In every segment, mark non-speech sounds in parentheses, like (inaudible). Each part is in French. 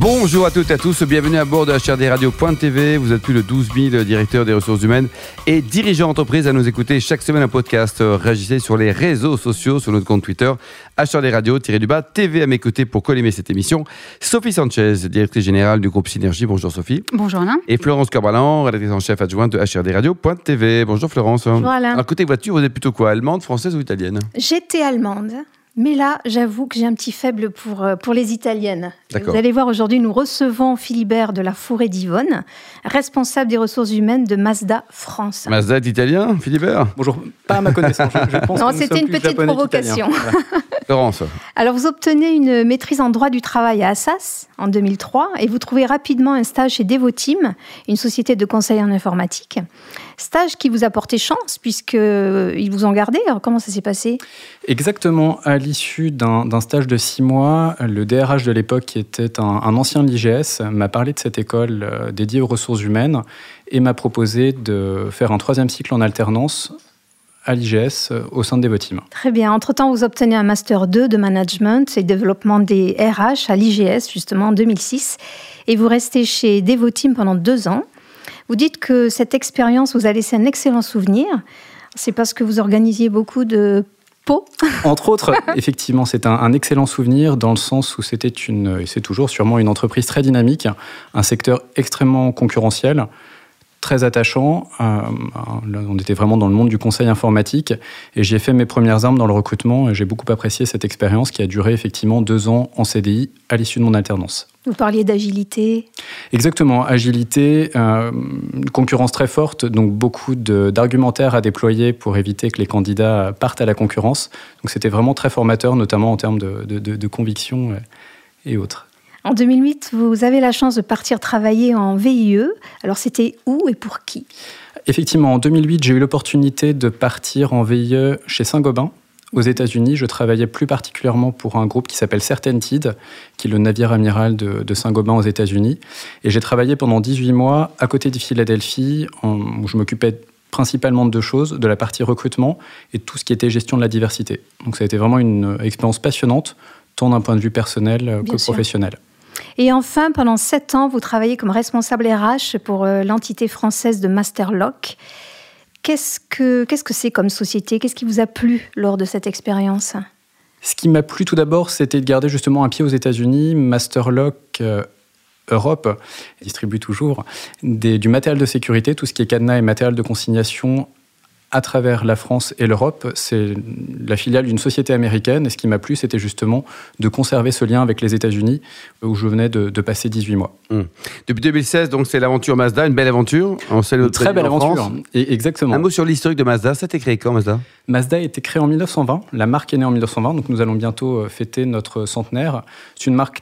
Bonjour à toutes et à tous, bienvenue à bord de HRDRadio.tv. Vous êtes plus de 12 000 directeurs des ressources humaines et dirigeants d'entreprise à nous écouter chaque semaine un podcast. Réagissez sur les réseaux sociaux, sur notre compte Twitter, HRDRadio-du-bas, TV à mes côtés pour collimer cette émission. Sophie Sanchez, directrice générale du groupe Synergie. Bonjour Sophie. Bonjour Alain. Et Florence Corbalan, rédactrice en chef adjointe de HRDRadio.tv. Bonjour Florence. Bonjour Alain. Alors côté voiture, vous êtes plutôt quoi Allemande, française ou italienne? J'étais allemande. Mais là, j'avoue que j'ai un petit faible pour, euh, pour les italiennes. Vous allez voir, aujourd'hui, nous recevons Philibert de la Forêt d'Yvonne, responsable des ressources humaines de Mazda France. Mazda est italien, Philibert? Bonjour, pas à ma connaissance. Je, pense non, c'était une petite provocation. (laughs) Laurence. Alors, vous obtenez une maîtrise en droit du travail à Assas en 2003 et vous trouvez rapidement un stage chez Devoteam, une société de conseil en informatique. Stage qui vous a porté chance puisqu'ils euh, vous ont gardé. Alors, comment ça s'est passé? Exactement. À l'issue d'un stage de six mois, le DRH de l'époque, qui était un, un ancien de l'IGS, m'a parlé de cette école euh, dédiée aux ressources humaines et m'a proposé de faire un troisième cycle en alternance à l'IGS euh, au sein de Devoteam. Très bien. Entre-temps, vous obtenez un Master 2 de Management et Développement des RH à l'IGS, justement, en 2006. Et vous restez chez Devoteam pendant deux ans. Vous dites que cette expérience vous a laissé un excellent souvenir. C'est parce que vous organisiez beaucoup de Entre autres, (laughs) effectivement, c'est un, un, excellent souvenir dans le sens où c'était une, et c'est toujours sûrement une entreprise très dynamique, un secteur extrêmement concurrentiel très attachant. Euh, on était vraiment dans le monde du conseil informatique et j'ai fait mes premières armes dans le recrutement et j'ai beaucoup apprécié cette expérience qui a duré effectivement deux ans en CDI à l'issue de mon alternance. Vous parliez d'agilité Exactement, agilité, euh, concurrence très forte, donc beaucoup d'argumentaires à déployer pour éviter que les candidats partent à la concurrence. Donc c'était vraiment très formateur, notamment en termes de, de, de, de conviction et autres. En 2008, vous avez la chance de partir travailler en VIE. Alors c'était où et pour qui? Effectivement, en 2008, j'ai eu l'opportunité de partir en VIE chez Saint-Gobain. Aux États-Unis, je travaillais plus particulièrement pour un groupe qui s'appelle Certainteed, qui est le navire amiral de, de Saint-Gobain aux États-Unis. Et j'ai travaillé pendant 18 mois à côté de Philadelphie, où je m'occupais principalement de deux choses, de la partie recrutement et tout ce qui était gestion de la diversité. Donc ça a été vraiment une expérience passionnante, tant d'un point de vue personnel Bien que sûr. professionnel. Et enfin, pendant sept ans, vous travaillez comme responsable RH pour euh, l'entité française de Masterlock. Qu'est-ce que qu'est-ce que c'est comme société? Qu'est-ce qui vous a plu lors de cette expérience? Ce qui m'a plu tout d'abord, c'était de garder justement un pied aux États-Unis. Masterlock euh, Europe distribue toujours du matériel de sécurité, tout ce qui est cadenas et matériel de consignation à travers la France et l'Europe. C'est la filiale d'une société américaine. Et ce qui m'a plu, c'était justement de conserver ce lien avec les États-Unis, où je venais de, de, passer 18 mois. Mmh. Depuis 2016, donc c'est l'aventure Mazda, une belle aventure. On sait une très belle aventure. Et exactement. Un mot sur l'historique de Mazda. Ça a été créé quand, Mazda? Mazda a été créé en 1920. La marque est née en 1920, donc nous allons bientôt fêter notre centenaire. C'est une marque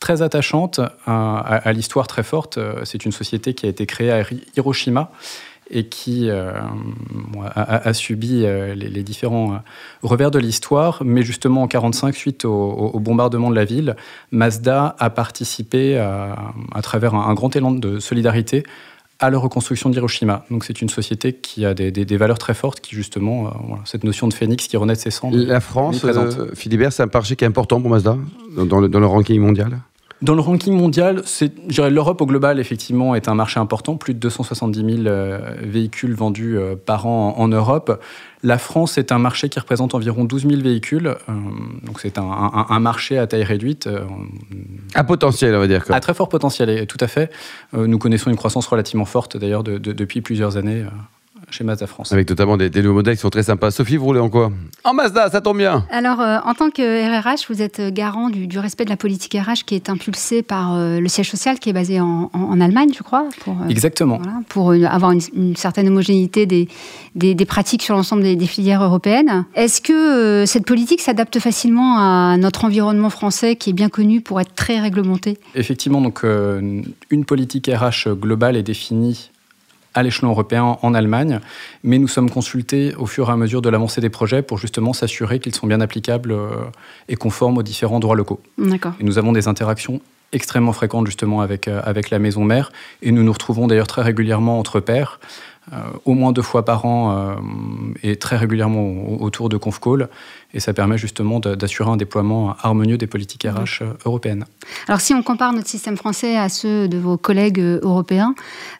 très attachante à, à, à l'histoire très forte. C'est une société qui a été créée à Hiroshima et qui euh, a, a, subi euh, les, les, différents revers de l'histoire. Mais justement, en 1945, suite au, au, bombardement de la ville, Mazda a participé à, à travers un, un, grand élan de solidarité à la reconstruction d'Hiroshima. Donc c'est une société qui a des, des, des, valeurs très fortes, qui justement, euh, voilà, cette notion de phénix qui renaît de ses cendres. La France, euh, Philibert, c'est un marché qui est important pour Mazda dans, dans, le, dans le ranking mondial? Dans le ranking mondial, l'Europe au global, effectivement, est un marché important. Plus de 270 000 euh, véhicules vendus euh, par an en, Europe. La France est un marché qui représente environ 12 000 véhicules. Euh, donc, c'est un, un, un, marché à taille réduite. À potentiel, on va dire. Quoi. À très fort potentiel, tout à fait. Nous connaissons une croissance relativement forte, d'ailleurs, de, de, depuis plusieurs années chez Mazda France. Avec notamment des, des, nouveaux modèles qui sont très sympas. Sophie, vous roulez en quoi? En Mazda, ça tombe bien. Alors, euh, en tant que RRH, vous êtes garant du, du, respect de la politique RH qui est impulsée par euh, le siège social qui est basé en, en, en Allemagne, je crois. Pour, euh, Exactement. Voilà, pour avoir une, une, certaine homogénéité des, des, des pratiques sur l'ensemble des, des, filières européennes. Est-ce que euh, cette politique s'adapte facilement à notre environnement français qui est bien connu pour être très réglementé? Effectivement, donc euh, une politique RH globale est définie à l'échelon européen en Allemagne, mais nous sommes consultés au fur et à mesure de l'avancée des projets pour justement s'assurer qu'ils sont bien applicables euh, et conformes aux différents droits locaux. D'accord. Et nous avons des interactions extrêmement fréquentes justement avec, euh, avec la maison mère et nous nous retrouvons d'ailleurs très régulièrement entre pairs au moins deux fois par an et très régulièrement autour de ConfCall et ça permet justement d'assurer un déploiement harmonieux des politiques RH euh, européennes. Alors si on compare notre système français à ceux de vos collègues euh, européens,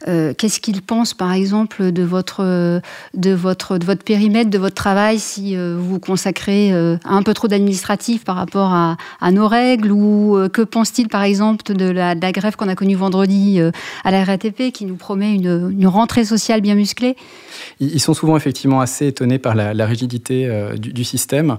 euh, qu'est-ce qu'ils pensent par exemple de votre, de, votre, de votre périmètre, de votre travail, si vous vous consacrez un peu trop d'administratif par rapport à, nos règles ou que pense-t-il par exemple de la, grève qu'on a connue vendredi à la RATP qui nous promet une, rentrée sociale bien musclée? Ils sont souvent effectivement assez étonnés par la, rigidité du, du système.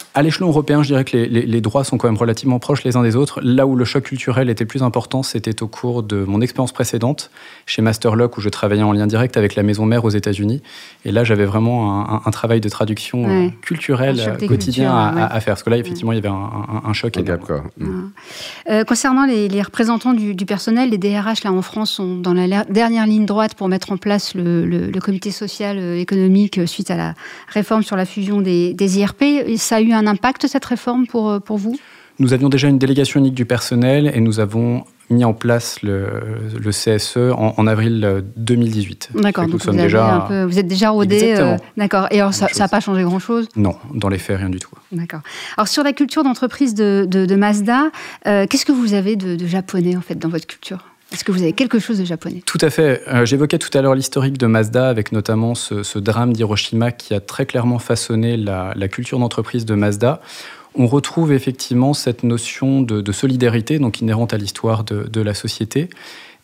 À l'échelon européen, je dirais que les, droits sont quand même relativement proches les uns des autres. Là où le choc culturel était plus important, c'était au cours de mon expérience précédente chez Masterlock, où je travaillais en lien direct avec la maison mère aux États-Unis. Et là, j'avais vraiment un, travail de traduction euh, culturelle euh, quotidien à, faire. Parce que là, effectivement, il y avait un, choc. Euh, concernant les, représentants du, personnel, les DRH là en France sont dans la dernière ligne droite pour mettre en place le, comité social économique suite à la réforme sur la fusion des, des IRP. Ça a eu un un impact cette réforme pour, euh, pour vous? Nous avions déjà une délégation unique du personnel et nous avons mis en place le, le CSE en, avril 2018. Euh, D'accord, donc vous, déjà... vous, êtes déjà rodé. Euh, d'accord, et alors ça n'a pas changé grand-chose? Non, dans les faits, rien du tout. D'accord. Alors sur la culture d'entreprise de, de, Mazda, qu'est-ce que vous avez de, japonais en fait dans votre culture? Est-ce que vous avez quelque chose de japonais? Tout à fait. J'évoquais tout à l'heure l'historique de Mazda avec notamment ce, ce drame d'Hiroshima qui a très clairement façonné la, la culture d'entreprise de Mazda on retrouve effectivement cette notion de, solidarité, donc inhérente à l'histoire de, la société,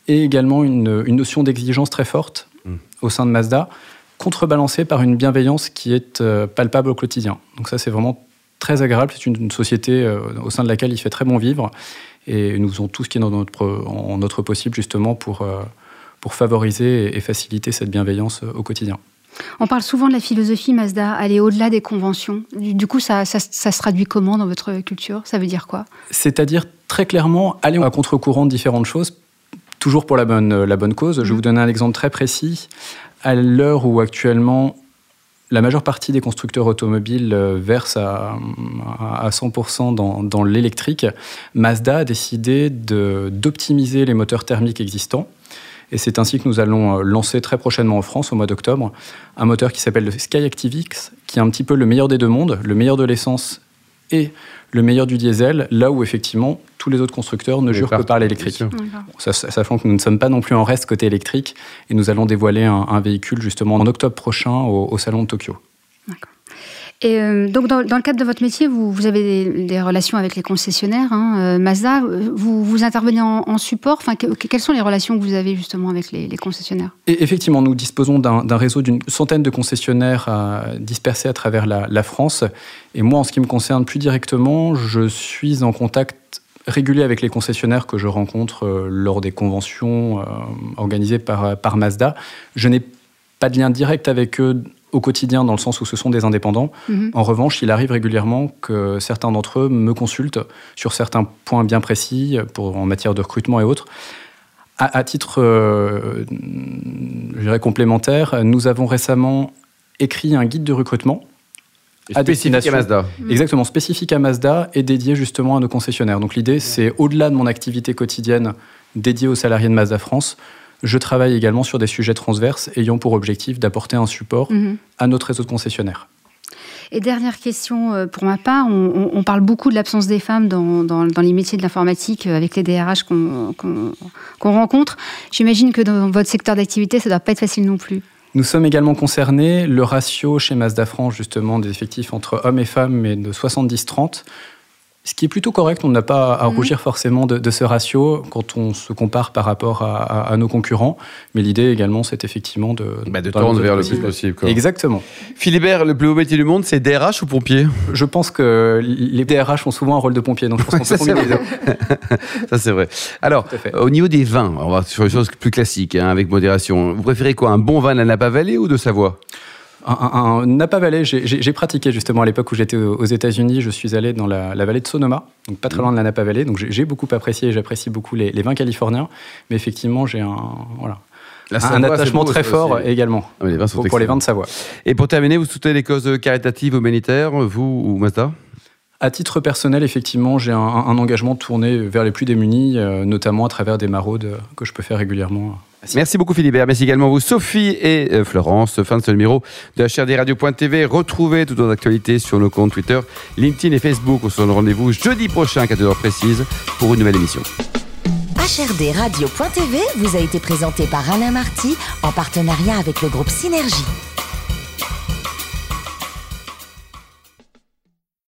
et également une, notion d'exigence très forte mm. au sein de Mazda, contrebalancée par une bienveillance qui est euh, palpable au quotidien. Donc ça, c'est vraiment très agréable. C'est une, société euh, au sein de laquelle il fait très bon vivre, et nous faisons tout ce qui est dans notre, en notre possible justement pour, euh, pour favoriser et faciliter cette bienveillance au quotidien. On parle souvent de la philosophie Mazda, aller au-delà des conventions. Du coup, ça, se traduit comment dans votre culture? Ça veut dire quoi? C'est-à-dire très clairement aller à contre-courant de différentes choses, toujours pour la bonne, la bonne cause. Je vais mmh. vous donner un exemple très précis. À l'heure où actuellement la majeure partie des constructeurs automobiles euh, versent à, 100% dans, l'électrique, Mazda a décidé d'optimiser les moteurs thermiques existants. Et c'est ainsi que nous allons euh, lancer très prochainement en France, au mois d'octobre, un moteur qui s'appelle le SkyActiv-X, qui est un petit peu le meilleur des deux mondes, le meilleur de l'essence et le meilleur du diesel, là où effectivement tous les autres constructeurs ne jurent que par l'électrique. Sachant que nous ne sommes pas non plus en reste côté électrique, et nous allons dévoiler un, véhicule justement en octobre prochain au, au Salon de Tokyo. D'accord. Et euh, donc, dans, le cadre de votre métier, vous, avez des, relations avec les concessionnaires. Hein, euh, Mazda, vous, intervenez en, support? Enfin, quelles sont les relations que vous avez justement avec les, concessionnaires? Effectivement, nous disposons d'un réseau d'une centaine de concessionnaires euh, dispersés à travers la, France. Et moi, en ce qui me concerne plus directement, je suis en contact régulier avec les concessionnaires que je rencontre lors des conventions organisées par Mazda. Je n'ai pas de lien direct avec eux au quotidien dans le sens où ce sont des indépendants. Mhm. En revanche, il arrive régulièrement que certains d'entre eux me consultent sur certains points bien précis pour, en matière de recrutement et autres. À, titre euh, je dirais complémentaire, nous avons récemment écrit un guide de recrutement à spécifique à Mazda. Exactement, spécifique à Mazda et dédié justement à nos concessionnaires. Donc l'idée, c'est au-delà de mon activité quotidienne dédiée aux salariés de Mazda France, je travaille également sur des sujets transverses ayant pour objectif d'apporter un support mhm. à notre réseau de concessionnaires. Et dernière question euh, pour ma part, on, parle beaucoup de l'absence des femmes dans, les métiers de l'informatique euh, avec les DRH qu'on rencontre. J'imagine que dans votre secteur d'activité, ça ne doit pas être facile non plus. Nous sommes également concernés. Le ratio chez Mazda France, justement, des effectifs entre hommes et femmes est de 70-30 ce qui est plutôt correct. On n'a pas à mhm. rougir forcément de, ce ratio quand on se compare par rapport à, nos concurrents. Mais l'idée également, c'est effectivement de, bah, de tendre vers le plus possible. Exactement. Philibert, le plus haut métier du monde, c'est DRH ou pompier? Je pense que les DRH ont souvent un rôle de pompier. Donc je pense qu'on peut Ça, c'est (laughs) vrai. Alors, au niveau des vins, on va sur les choses plus classiques, hein, avec modération. Vous préférez quoi? Un bon vin de la Napa Valley ou de Savoie? Un, Napa Valley, j'ai pratiqué justement à l'époque où j'étais aux États-Unis. Je suis allé dans la, vallée de Sonoma, donc pas très loin de la Napa Valley. Donc j'ai beaucoup apprécié et j'apprécie beaucoup les, vins californiens. Mais effectivement, j'ai un, voilà, un attachement très fort également ah, les pour, les vins de Savoie. Et pour terminer, vous soutenez les causes caritatives humanitaires, vous ou Mazda? À titre personnel, effectivement, j'ai un, engagement tourné vers les plus démunis, euh, notamment à travers des maraudes que je peux faire régulièrement. Merci beaucoup Philibert, merci également vous Sophie et euh, Florence. Fin de ce numéro de HRDRadio.tv. Retrouvez toutes nos actualités sur nos comptes Twitter, LinkedIn et Facebook. On se donne rendez-vous jeudi prochain à 4h précise pour une nouvelle émission. HRDRadio.tv vous a été présenté par Alain Marty en partenariat avec le groupe Synergie.